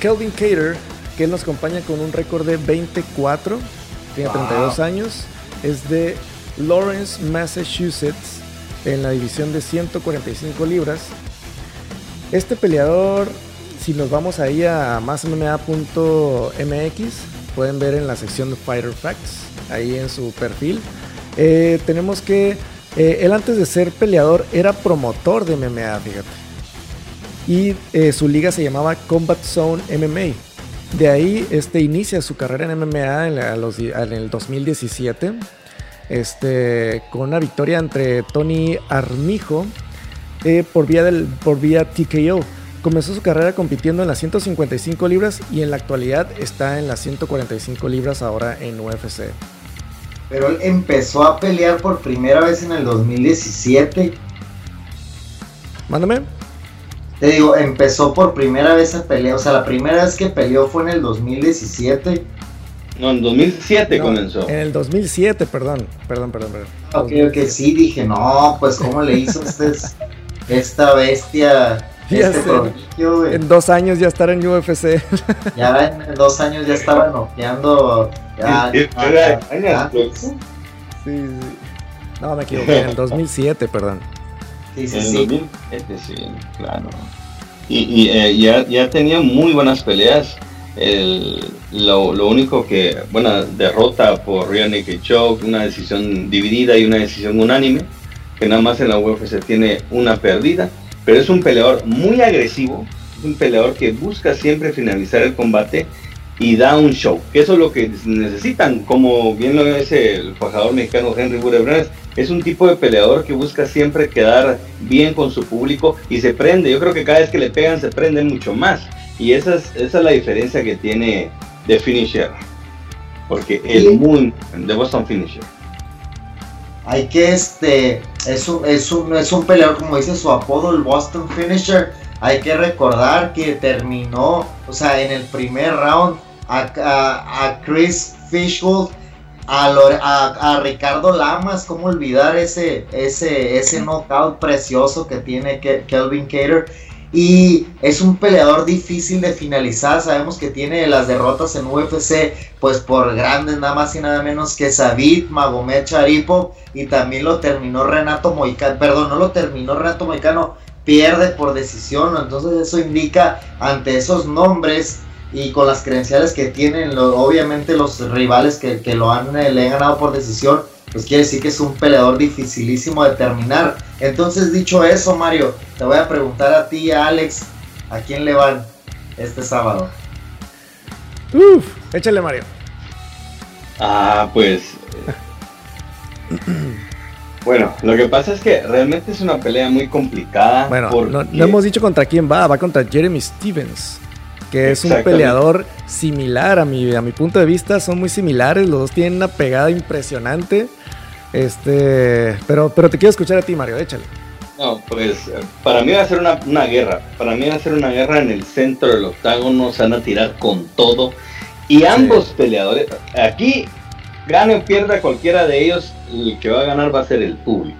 Kelvin Cater, que él nos acompaña con un récord de 24, tiene 32 años, es de Lawrence, Massachusetts, en la división de 145 libras. Este peleador, si nos vamos ahí a másmma.mx, pueden ver en la sección de Fighter Facts, ahí en su perfil. Eh, tenemos que eh, él antes de ser peleador era promotor de MMA, fíjate. Y eh, su liga se llamaba Combat Zone MMA. De ahí este, inicia su carrera en MMA en, el 2017 este, con una victoria entre Tony Armijo por, vía del, por vía TKO. Comenzó su carrera compitiendo en las 155 libras y en la actualidad está en las 145 libras ahora en UFC. Pero él empezó a pelear por primera vez en el 2017. Mándame. Te digo, empezó por primera vez a pelear. O sea, la primera vez que peleó fue en el 2017. No, en 2007 comenzó. En el 2007, perdón. Perdón, perdón, perdón. Ok, ok, sí, dije, no, pues, ¿cómo le hizo este, esta bestia? Este en dos años ya estar en UFC. Ya en dos años ya estaba noqueando. Ya, sí, sí. No, me equivoqué, en el 2007, perdón. Sí, sí, sí. 2007, sí, claro. Y, y eh, ya, ya tenía muy buenas peleas. El, lo, lo, único que, bueno, derrota por Real Naked Choke, una decisión dividida y una decisión unánime, que nada más en la UFC tiene una perdida pero es un peleador muy agresivo, es un peleador que busca siempre finalizar el combate y da un show, que eso es lo que necesitan, como bien lo dice el fajador mexicano Henry Budebrenes, es un tipo de peleador que busca siempre quedar bien con su público y se prende, yo creo que cada vez que le pegan se prende mucho más, y esa es, esa es la diferencia que tiene de Finisher, porque el Moon de Boston Finisher. Hay que este es un, es un, es un peleador como dice su apodo el Boston Finisher. Hay que recordar que terminó o sea en el primer round a, Chris Fishgold a, a, Ricardo Lamas cómo olvidar ese ese ese knockout precioso que tiene Kelvin Cater y es un peleador difícil de finalizar. Sabemos que tiene las derrotas en UFC, pues por grandes, nada más y nada menos que Sabit, Magomed Charipov, y también lo terminó Renato Moicano, perdón, no lo terminó Renato Moicano, pierde por decisión. Entonces, eso indica ante esos nombres y con las credenciales que tienen, obviamente, los rivales que, lo han, eh, le han ganado por decisión pues quiere decir que es un peleador dificilísimo de terminar. Entonces, dicho eso, Mario, te voy a preguntar a ti, Alex, ¿a quién le van este sábado? Uf, échale, Mario. Ah, pues. bueno, lo que pasa es que realmente es una pelea muy complicada. Bueno, no, hemos dicho contra quién va, va contra Jeremy Stevens que es un peleador similar a mi, a mi punto de vista, son muy similares, los dos tienen una pegada impresionante. Este, pero, pero te quiero escuchar a ti, Mario, échale. No, pues para mí va a ser una, guerra. Para mí va a ser una guerra en el centro del octágono. Se van a tirar con todo. Y ambos peleadores, aquí gane o pierda cualquiera de ellos, el que va a ganar va a ser el público.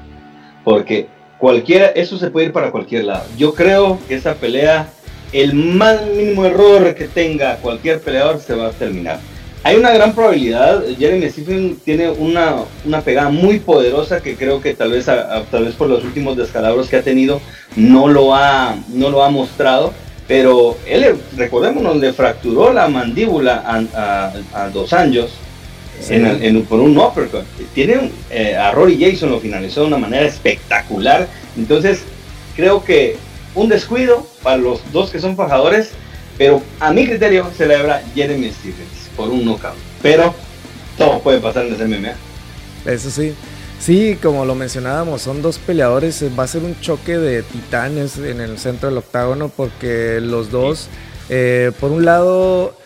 Porque cualquiera, eso se puede ir para cualquier lado. Yo creo que esa pelea, el más mínimo error que tenga cualquier peleador se va a terminar. Hay una gran probabilidad, Jeremy Stephen tiene una, una pegada muy poderosa que creo que tal vez, tal vez por los últimos descalabros que ha tenido no lo ha, no lo ha mostrado, pero él, recordémonos, le fracturó la mandíbula a, dos años en, por un uppercut. Tiene eh, a Rory Jason lo finalizó de una manera espectacular, entonces creo que un descuido para los dos que son fajadores, pero a mi criterio celebra Jeremy Stephens por un knockout. Pero todo puede pasar en ese MMA. Eso sí. Sí, como lo mencionábamos, son dos peleadores. Va a ser un choque de titanes en el centro del octágono porque los dos, eh, por un lado,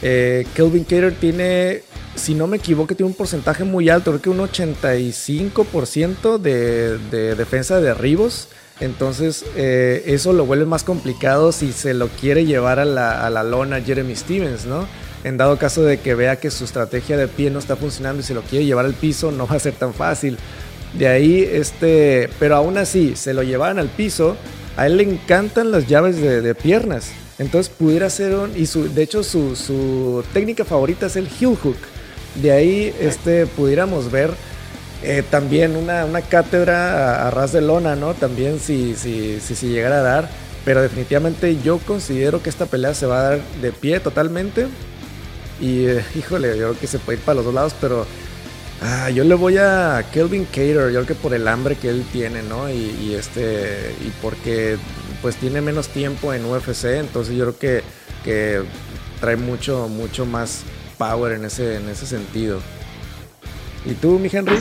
eh, Kelvin Cater tiene, si no me equivoco, tiene un porcentaje muy alto, creo que un 85% de, de defensa de derribos. Entonces, eh, eso lo vuelve más complicado si se lo quiere llevar a la, lona Jeremy Stevens, ¿no? en dado caso de que vea que su estrategia de pie no está funcionando y se lo quiere llevar al piso, no va a ser tan fácil. De ahí, este, pero aún así, se lo llevaran al piso, a él le encantan las llaves de, piernas. Entonces pudiera ser un... Y su, de hecho su, su técnica favorita es el heel hook. De ahí este, pudiéramos ver eh, también una, una cátedra a, ras de lona, ¿no? También si, si, si, si, llegara a dar. Pero definitivamente yo considero que esta pelea se va a dar de pie totalmente. Y eh, híjole, yo creo que se puede ir para los dos lados, pero ah, yo le voy a Kelvin Cater, yo creo que por el hambre que él tiene, ¿no? Y, y, este y porque pues tiene menos tiempo en UFC, entonces yo creo que, que trae mucho mucho más power en ese en ese sentido. ¿Y tú, mi Henry?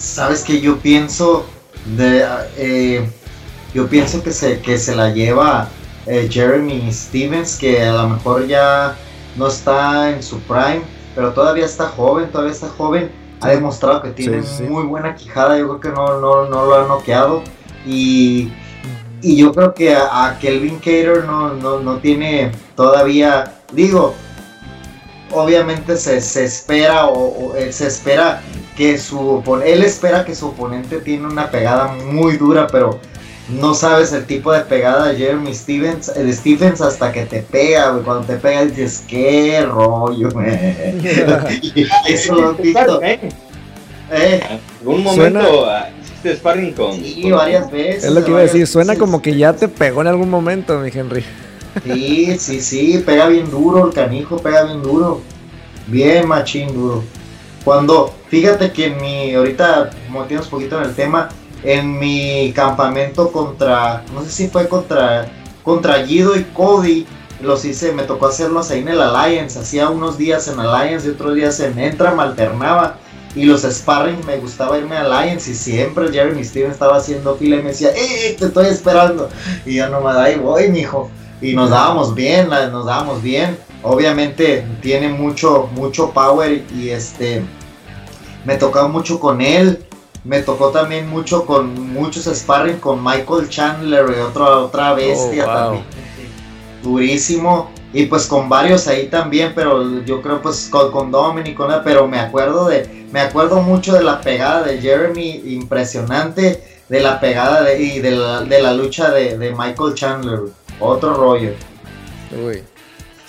Sabes que yo pienso de eh, yo pienso que se que se la lleva eh, Jeremy Stevens que a lo mejor ya no está en su prime, pero todavía está joven, todavía está joven. Ha demostrado que tiene muy buena quijada, yo creo que no, no, no lo ha noqueado. Y, y yo creo que a, Kelvin Cater no, no, no, tiene todavía, digo, obviamente se, se espera o, se espera que su él espera que su oponente tiene una pegada muy dura, pero no sabes el tipo de pegada de Jeremy Stevens, el Stevens hasta que te pega, Cuando te pega dices, qué rollo, güey. Eso lo has visto. ¿Eh? ¿Eh? ¿Algún momento hiciste sparring con.? Sí, varias veces. Es lo que iba a decir, suena como que ya te pegó en algún momento, mi Henry. Sí, sí, sí, pega bien duro, el canijo pega bien duro. Bien machín duro. Cuando, fíjate que en mi, ahorita tienes un poquito en el tema, en mi campamento contra, no sé si fue contra, contra Guido y Cody, los hice, me tocó hacerlos ahí en el Alliance, hacía unos días en Alliance y otros días en Entra, me alternaba. Y los sparring me gustaba irme a Alliance y siempre Jeremy Steven estaba haciendo fila y me decía, ¡eh, te estoy esperando! Y yo nomás, ahí voy, mijo. Y nos dábamos bien, nos dábamos bien. Obviamente tiene mucho, mucho power y este, me tocaba mucho con él me tocó también mucho con muchos sparring con Michael Chandler, y otra, otra bestia oh, también. Durísimo. Y pues con varios ahí también, pero yo creo pues con, con Dominic, con pero me acuerdo de, me acuerdo mucho de la pegada de Jeremy, impresionante, de la pegada de, y de la, de la lucha de, de, Michael Chandler, otro rollo. Uy.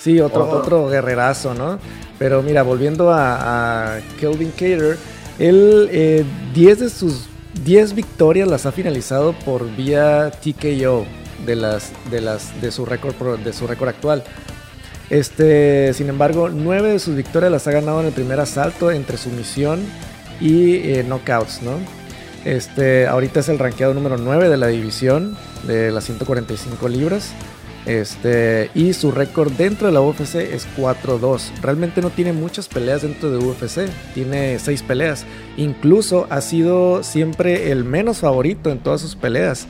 Sí, otro, otro, guerrerazo, ¿no? Pero mira, volviendo a, a Kelvin Cater, él, 10 eh, de sus 10 victorias las ha finalizado por vía TKO de, las, de, las, de su récord de su récord actual. Este, sin embargo, 9 de sus victorias las ha ganado en el primer asalto entre sumisión y eh, knockouts, ¿no? Este, ahorita es el rankeado número 9 de la división de las 145 libras. Este, y su récord dentro de la UFC es 4-2. Realmente no tiene muchas peleas dentro de UFC, tiene 6 peleas. Incluso ha sido siempre el menos favorito en todas sus peleas.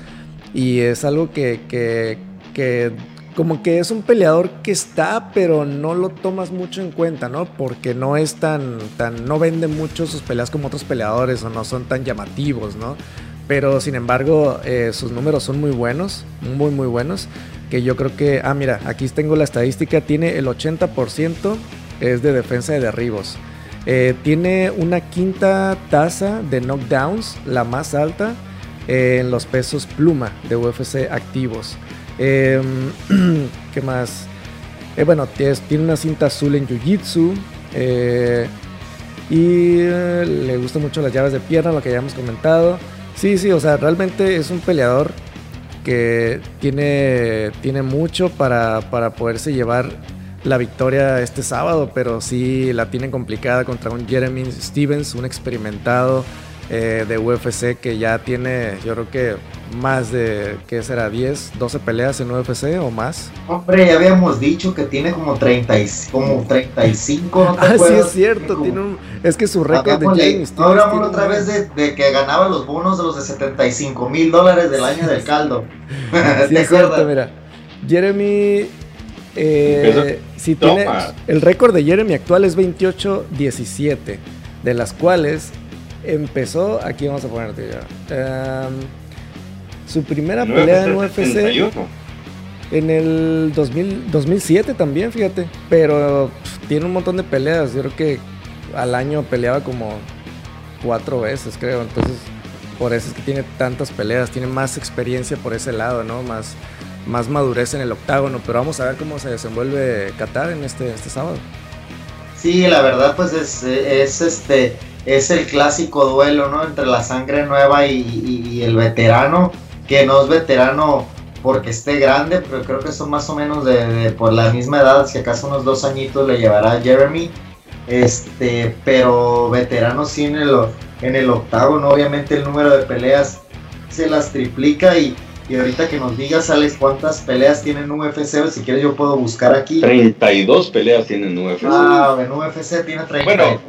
Y es algo que, que, que como que es un peleador que está, pero no lo tomas mucho en cuenta, ¿no? Porque no es tan, tan, no vende mucho sus peleas como otros peleadores o no son tan llamativos, ¿no? Pero sin embargo, eh, sus números son muy buenos, muy, muy buenos que yo creo que, ah, mira, aquí tengo la estadística, tiene el 80% es de defensa de derribos. Eh, tiene una quinta tasa de knockdowns, la más alta eh, en los pesos pluma de UFC activos. Em, ¿Qué más? Eh, bueno, tiene una cinta azul en Jiu-Jitsu. y le gustan mucho las llaves de pierna, lo que ya hemos comentado. Sí, sí, o sea, realmente es un peleador que tiene, tiene mucho para, para poderse llevar la victoria este sábado, pero sí la tiene complicada contra un Jeremy Stevens, un experimentado eh, de UFC que ya tiene, yo creo que más de, ¿qué será? 10, 12 peleas en UFC o más. Hombre, ya habíamos dicho que tiene como, 30, como 35, ¿no te ah, sí, es cierto, tiene un, es que su récord de Jeremy Stevens. hablamos otra vez de, que ganaba los bonos de los de 75 mil dólares del año del caldo. sí, es cierto, mira. Jeremy eh, si tiene, el récord de Jeremy actual es 28-17, de las cuales empezó, aquí vamos a ponerte ya, em, su primera pelea en UFC en el 2007 también, fíjate, pero tiene un montón de peleas, yo creo que al año peleaba como cuatro veces, creo, entonces por eso es que tiene tantas peleas, tiene más experiencia por ese lado, ¿no? Más más madurez en el octágono, pero vamos a ver cómo se desenvuelve Qatar en este, este sábado. Sí, la verdad pues es, es este es el clásico duelo, ¿no? Entre la sangre nueva y, el veterano, que no es veterano porque esté grande, pero creo que son más o menos de, por la misma edad, si acaso unos dos añitos le llevará Jeremy, este, pero veterano sí en el, en el octavo, obviamente el número de peleas se las triplica y, y ahorita que nos digas, Alex, cuántas peleas tienen UFC, si quieres yo puedo buscar aquí. 32 peleas tienen UFC. Ah, en UFC tiene 32. Bueno,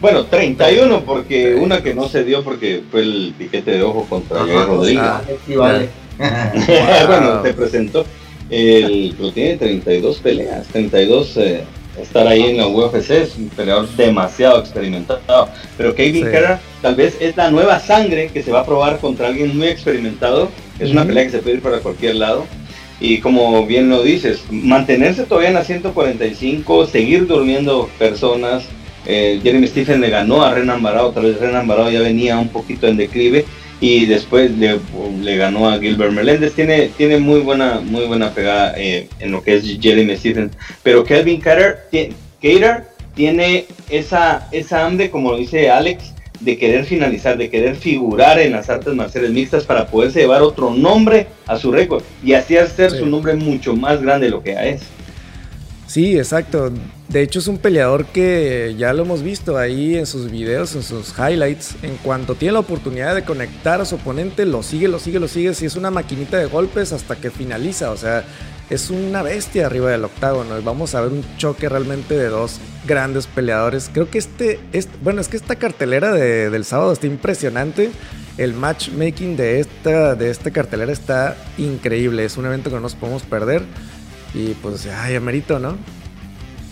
bueno, 31 porque una que no se dio porque fue el piquete de ojo contra Javier Rodríguez. Ah, sí, vale. bueno, te presentó. El, pero tiene 32 peleas, 32 eh, estar ahí en la UFC, es un peleador demasiado experimentado. Pero Kevin sí. tal vez es la nueva sangre que se va a probar contra alguien muy experimentado. Es una pelea que se puede ir para cualquier lado. Y como bien lo dices, mantenerse todavía en la 145, seguir durmiendo personas, eh, Jeremy Stephen le ganó a Renan Barao, tal vez Renan Barao ya venía un poquito en declive y después le, ganó a Gilbert Melendez. Tiene, tiene muy buena, muy buena pegada eh, en lo que es Jeremy Stephen. Pero Kelvin Cater, tiene esa, esa hambre, como lo dice Alex, de querer finalizar, de querer figurar en las artes marciales mixtas para poderse llevar otro nombre a su récord y así hacer su nombre mucho más grande de lo que ya es. Sí, exacto. De hecho es un peleador que ya lo hemos visto ahí en sus videos, en sus highlights. En cuanto tiene la oportunidad de conectar a su oponente, lo sigue, lo sigue, lo sigue. Si es una maquinita de golpes hasta que finaliza. O sea, es una bestia arriba del octágono. Vamos a ver un choque realmente de dos grandes peleadores. Creo que este, bueno, es que esta cartelera del sábado está impresionante. El matchmaking de esta, de esta cartelera está increíble. Es un evento que no nos podemos perder. Y pues, ay, amerito, ¿no?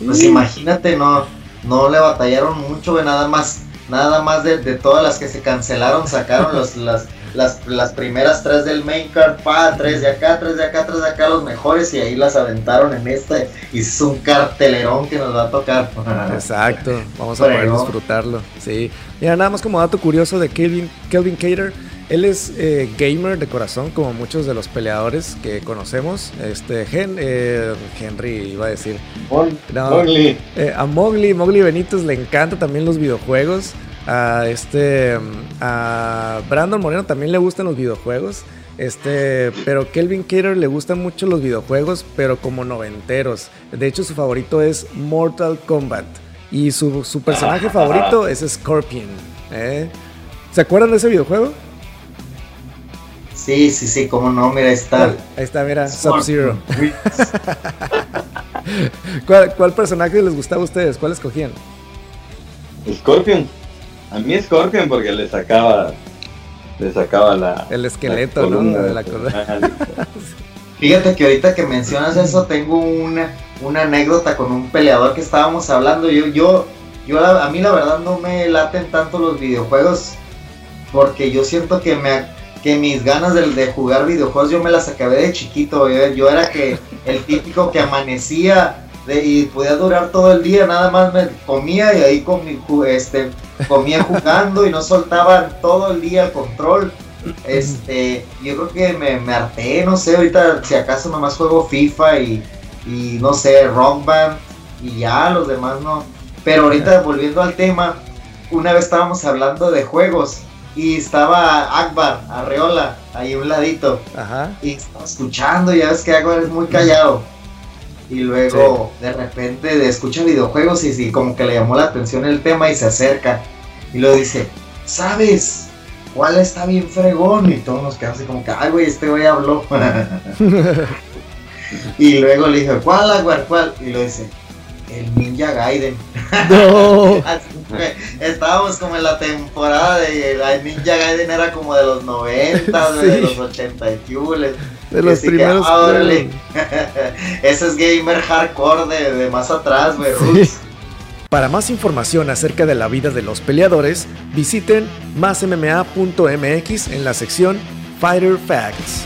Pues imagínate, no, no le batallaron mucho, nada más, nada más de, todas las que se cancelaron, sacaron los, las, las, las, primeras tres del main card, pa, tres de acá, tres de acá, tres de acá, los mejores, y ahí las aventaron en esta, y es un cartelerón que nos va a tocar. Exacto, vamos a poder disfrutarlo, sí. Mira, nada más como dato curioso de Kelvin, Kelvin Cater, él es eh, gamer de corazón, como muchos de los peleadores que conocemos. Este, eh, Henry iba a decir. Mowgli. Eh, a Mowgli, Mowgli Benítez le encanta también los videojuegos. A este, a Brandon Moreno también le gustan los videojuegos. Este, pero Kelvin Cater le gustan mucho los videojuegos, pero como noventeros. De hecho, su favorito es Mortal Kombat. Y su, su personaje favorito es Scorpion. ¿Se acuerdan de ese videojuego? Sí, sí, sí, cómo no, mira, ahí está. Ahí está, mira, Sub-Zero. ¿Cuál, personaje les gustaba a ustedes? ¿Cuál escogían? Scorpion. A mí Scorpion porque le sacaba le sacaba la el esqueleto, ¿no? De la Fíjate que ahorita que mencionas eso tengo una, una anécdota con un peleador que estábamos hablando. Yo yo yo a mí la verdad no me laten tanto los videojuegos porque yo siento que me que mis ganas de, de, jugar videojuegos yo me las acabé de chiquito. Yo, era que el típico que amanecía y podía durar todo el día, nada más me comía y ahí con este, comía jugando y no soltaba todo el día el control. Este, yo creo que me, me harté, no sé, ahorita si acaso nomás juego FIFA y, y no sé, Rock Band y ya, los demás no. Pero ahorita volviendo al tema, una vez estábamos hablando de juegos y estaba Akbar, Arreola, ahí a un ladito. Ajá. Y estaba escuchando, ya ves que Akbar es muy callado. Y luego de repente escucha videojuegos y, y, como que le llamó la atención el tema y se acerca. Y lo dice, ¿sabes? ¿Cuál está bien fregón? Y todos nos quedamos así como que, ay güey, este güey habló. y luego le dije, ¿cuál Akbar? ¿Cuál? Y lo dice, el Ninja Gaiden. No. Estábamos como en la temporada de Ninja Gaiden era como de los 90, de los 80 y De los primeros. Ah, Ese es gamer hardcore de, más atrás, güey. Para más información acerca de la vida de los peleadores, visiten másmma.mx en la sección Fighter Facts.